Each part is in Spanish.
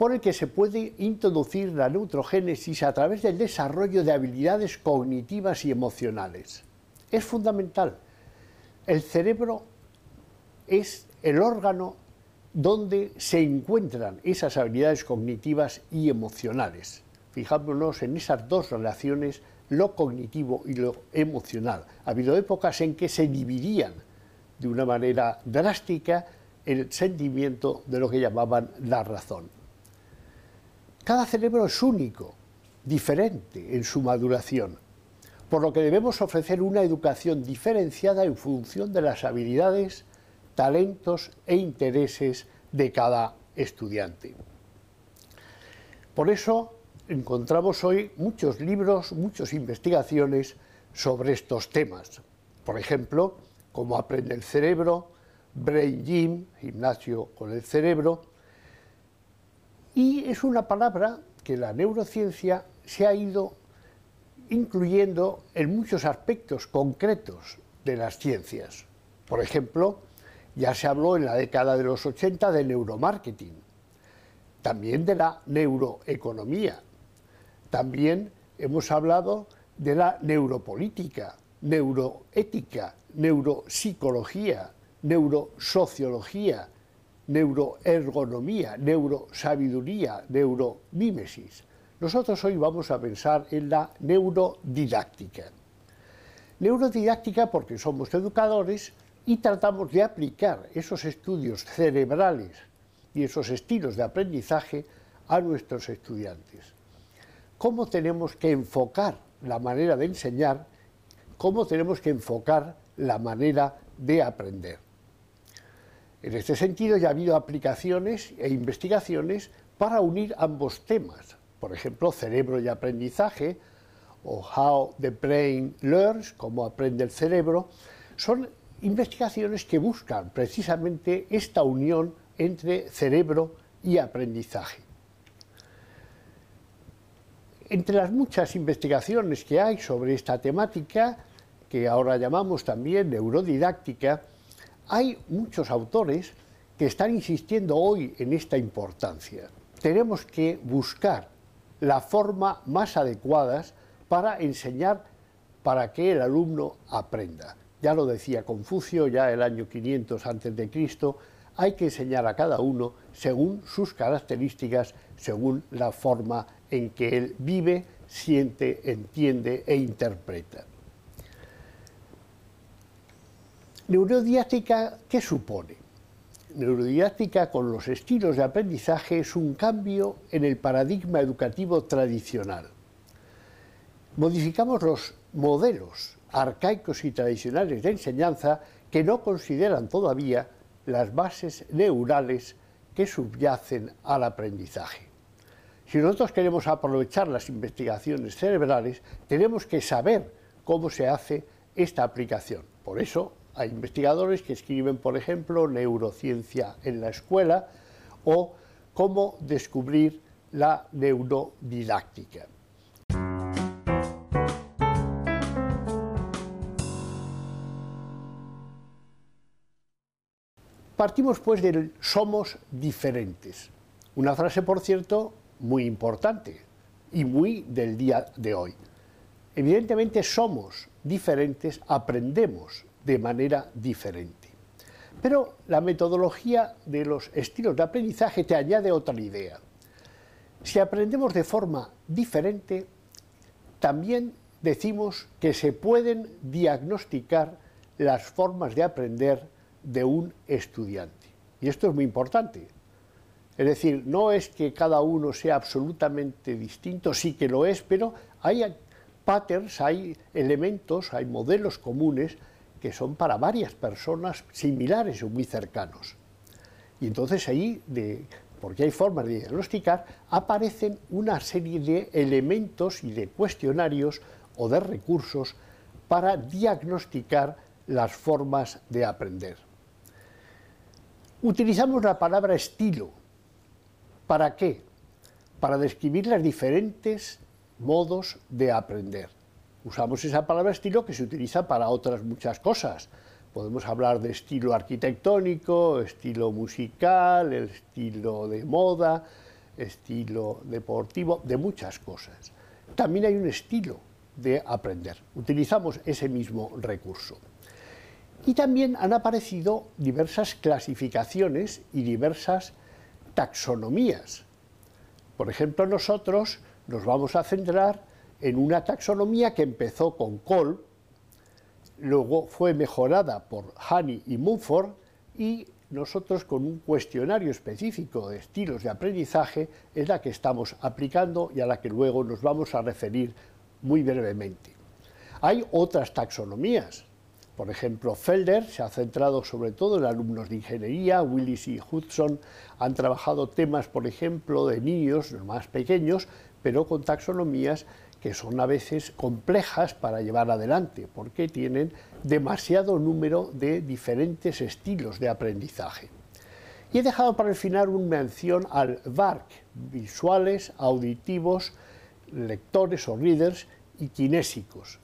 por el que se puede introducir la neutrogénesis a través del desarrollo de habilidades cognitivas y emocionales. Es fundamental. El cerebro es el órgano donde se encuentran esas habilidades cognitivas y emocionales. Fijámonos en esas dos relaciones, lo cognitivo y lo emocional. Ha habido épocas en que se dividían de una manera drástica el sentimiento de lo que llamaban la razón. Cada cerebro es único, diferente en su maduración, por lo que debemos ofrecer una educación diferenciada en función de las habilidades, talentos e intereses de cada estudiante. Por eso encontramos hoy muchos libros, muchas investigaciones sobre estos temas. Por ejemplo, cómo aprende el cerebro, Brain Gym, gimnasio con el cerebro, y es una palabra que la neurociencia se ha ido incluyendo en muchos aspectos concretos de las ciencias. Por ejemplo, ya se habló en la década de los 80 de neuromarketing, también de la neuroeconomía, también hemos hablado de la neuropolítica, neuroética, neuropsicología, neurosociología, neuroergonomía, neurosabiduría, neuromímesis. Nosotros hoy vamos a pensar en la neurodidáctica. Neurodidáctica porque somos educadores y tratamos de aplicar esos estudios cerebrales y esos estilos de aprendizaje a nuestros estudiantes. ¿Cómo tenemos que enfocar la manera de enseñar? ¿Cómo tenemos que enfocar la manera de aprender? En este sentido ya ha habido aplicaciones e investigaciones para unir ambos temas, por ejemplo, cerebro y aprendizaje, o How the Brain Learns, cómo aprende el cerebro, son investigaciones que buscan precisamente esta unión entre cerebro y aprendizaje. Entre las muchas investigaciones que hay sobre esta temática, que ahora llamamos también neurodidáctica, hay muchos autores que están insistiendo hoy en esta importancia. Tenemos que buscar la forma más adecuada para enseñar para que el alumno aprenda. Ya lo decía Confucio, ya el año 500 a.C., hay que enseñar a cada uno según sus características, según la forma en que él vive, siente, entiende e interpreta. Neurodidáctica, ¿qué supone? Neurodidáctica con los estilos de aprendizaje es un cambio en el paradigma educativo tradicional. Modificamos los modelos arcaicos y tradicionales de enseñanza que no consideran todavía las bases neurales que subyacen al aprendizaje. Si nosotros queremos aprovechar las investigaciones cerebrales, tenemos que saber cómo se hace esta aplicación. Por eso hay investigadores que escriben, por ejemplo, neurociencia en la escuela o cómo descubrir la neurodidáctica. Partimos pues del somos diferentes. Una frase, por cierto, muy importante y muy del día de hoy. Evidentemente somos diferentes, aprendemos de manera diferente. Pero la metodología de los estilos de aprendizaje te añade otra idea. Si aprendemos de forma diferente, también decimos que se pueden diagnosticar las formas de aprender de un estudiante. Y esto es muy importante. Es decir, no es que cada uno sea absolutamente distinto, sí que lo es, pero hay patterns, hay elementos, hay modelos comunes que son para varias personas similares o muy cercanos. Y entonces ahí, porque hay formas de diagnosticar, aparecen una serie de elementos y de cuestionarios o de recursos para diagnosticar las formas de aprender. Utilizamos la palabra estilo. ¿Para qué? Para describir los diferentes modos de aprender. Usamos esa palabra estilo que se utiliza para otras muchas cosas. Podemos hablar de estilo arquitectónico, estilo musical, el estilo de moda, estilo deportivo, de muchas cosas. También hay un estilo de aprender. Utilizamos ese mismo recurso. Y también han aparecido diversas clasificaciones y diversas taxonomías. Por ejemplo, nosotros nos vamos a centrar en una taxonomía que empezó con Cole, luego fue mejorada por Honey y Mumford y nosotros con un cuestionario específico de estilos de aprendizaje es la que estamos aplicando y a la que luego nos vamos a referir muy brevemente. Hay otras taxonomías. Por ejemplo, Felder se ha centrado sobre todo en alumnos de ingeniería, Willis y Hudson han trabajado temas, por ejemplo, de niños más pequeños, pero con taxonomías que son a veces complejas para llevar adelante, porque tienen demasiado número de diferentes estilos de aprendizaje. Y he dejado para el final una mención al VARC, visuales, auditivos, lectores o readers y kinésicos.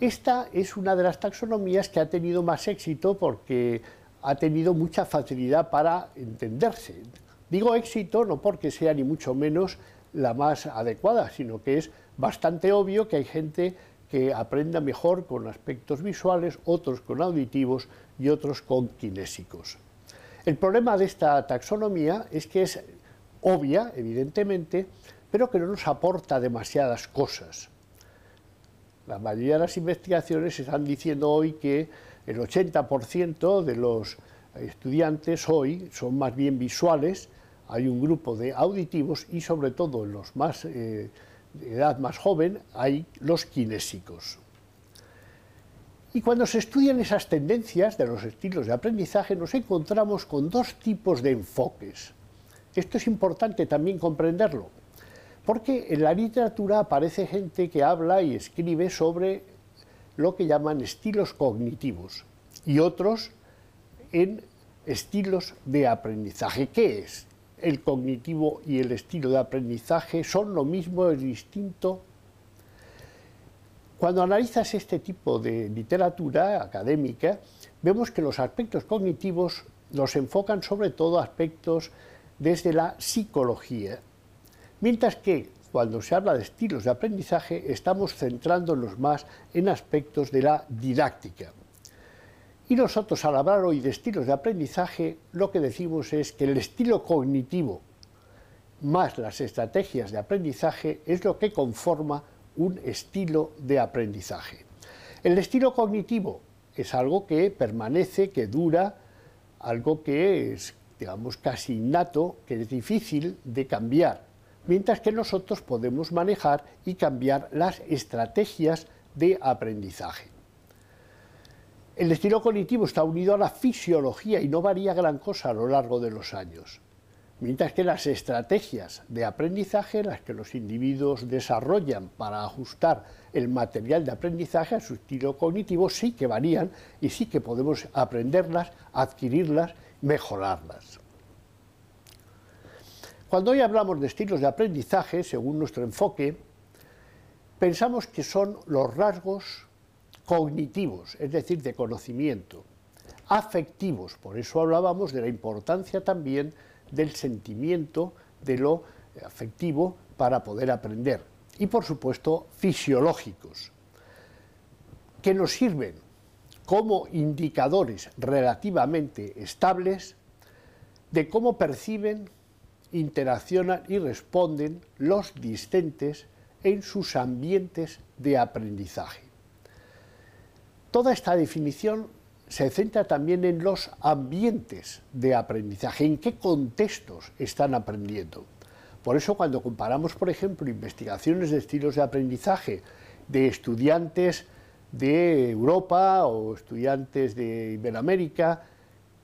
Esta es una de las taxonomías que ha tenido más éxito porque ha tenido mucha facilidad para entenderse. Digo éxito no porque sea ni mucho menos la más adecuada, sino que es bastante obvio que hay gente que aprenda mejor con aspectos visuales, otros con auditivos y otros con kinésicos. El problema de esta taxonomía es que es obvia, evidentemente, pero que no nos aporta demasiadas cosas. La mayoría de las investigaciones están diciendo hoy que el 80% de los estudiantes hoy son más bien visuales, hay un grupo de auditivos y sobre todo en los más eh, de edad más joven hay los kinésicos. Y cuando se estudian esas tendencias de los estilos de aprendizaje nos encontramos con dos tipos de enfoques. Esto es importante también comprenderlo, porque en la literatura aparece gente que habla y escribe sobre lo que llaman estilos cognitivos y otros en estilos de aprendizaje. ¿Qué es? El cognitivo y el estilo de aprendizaje son lo mismo, es distinto. Cuando analizas este tipo de literatura académica, vemos que los aspectos cognitivos los enfocan sobre todo aspectos desde la psicología, mientras que cuando se habla de estilos de aprendizaje estamos centrándonos más en aspectos de la didáctica. Y nosotros al hablar hoy de estilos de aprendizaje, lo que decimos es que el estilo cognitivo más las estrategias de aprendizaje es lo que conforma un estilo de aprendizaje. El estilo cognitivo es algo que permanece, que dura, algo que es, digamos, casi innato, que es difícil de cambiar, mientras que nosotros podemos manejar y cambiar las estrategias de aprendizaje. El estilo cognitivo está unido a la fisiología y no varía gran cosa a lo largo de los años, mientras que las estrategias de aprendizaje, las que los individuos desarrollan para ajustar el material de aprendizaje a su estilo cognitivo, sí que varían y sí que podemos aprenderlas, adquirirlas, mejorarlas. Cuando hoy hablamos de estilos de aprendizaje, según nuestro enfoque, pensamos que son los rasgos cognitivos, es decir, de conocimiento, afectivos, por eso hablábamos de la importancia también del sentimiento, de lo afectivo para poder aprender, y por supuesto fisiológicos, que nos sirven como indicadores relativamente estables de cómo perciben, interaccionan y responden los discentes en sus ambientes de aprendizaje. Toda esta definición se centra también en los ambientes de aprendizaje, en qué contextos están aprendiendo. Por eso cuando comparamos, por ejemplo, investigaciones de estilos de aprendizaje de estudiantes de Europa o estudiantes de Iberoamérica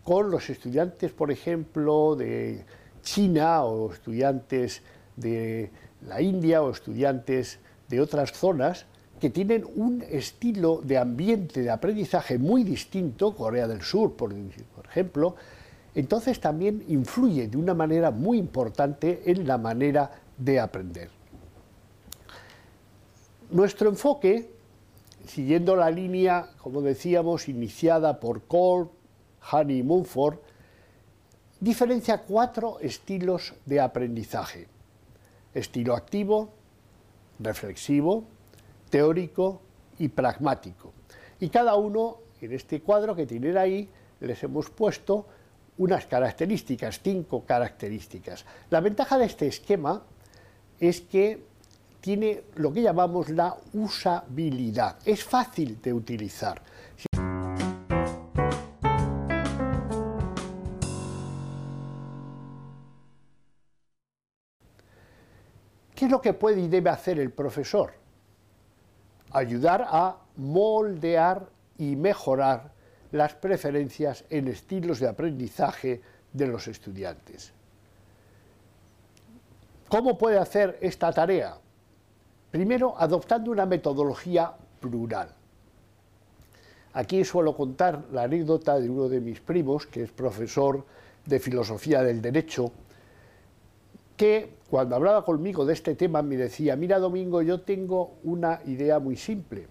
con los estudiantes, por ejemplo, de China o estudiantes de la India o estudiantes de otras zonas, que tienen un estilo de ambiente de aprendizaje muy distinto, Corea del Sur, por, ejemplo, entonces también influye de una manera muy importante en la manera de aprender. Nuestro enfoque, siguiendo la línea, como decíamos, iniciada por Cole, Honey y Mumford, diferencia cuatro estilos de aprendizaje. Estilo activo, reflexivo, teórico y pragmático. Y cada uno, en este cuadro que tienen ahí, les hemos puesto unas características, cinco características. La ventaja de este esquema es que tiene lo que llamamos la usabilidad. Es fácil de utilizar. ¿Qué es lo que puede y debe hacer el profesor? Ayudar a moldear y mejorar las preferencias en estilos de aprendizaje de los estudiantes. ¿Cómo puede hacer esta tarea? Primero, adoptando una metodología plural. Aquí suelo contar la anécdota de uno de mis primos, que es profesor de filosofía del derecho, que cuando hablaba conmigo de este tema me decía, mira Domingo, yo tengo una idea muy simple.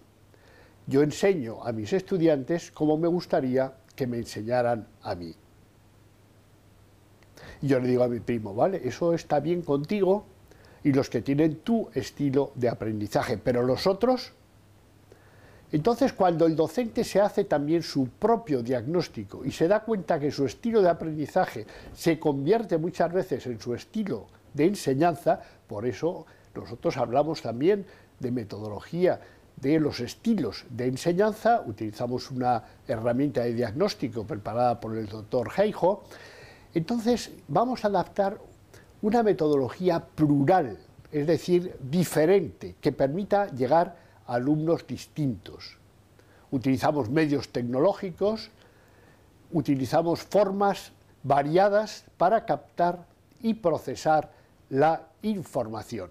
Yo enseño a mis estudiantes como me gustaría que me enseñaran a mí. Y yo le digo a mi primo, vale, eso está bien contigo, y los que tienen tu estilo de aprendizaje, pero los otros... Entonces, cuando el docente se hace también su propio diagnóstico y se da cuenta que su estilo de aprendizaje se convierte muchas veces en su estilo de enseñanza, por eso nosotros hablamos también de metodología de los estilos de enseñanza, utilizamos una herramienta de diagnóstico preparada por el doctor Heijo, entonces vamos a adaptar una metodología plural, es decir, diferente, que permita llegar a alumnos distintos. Utilizamos medios tecnológicos, utilizamos formas variadas para captar y procesar la información.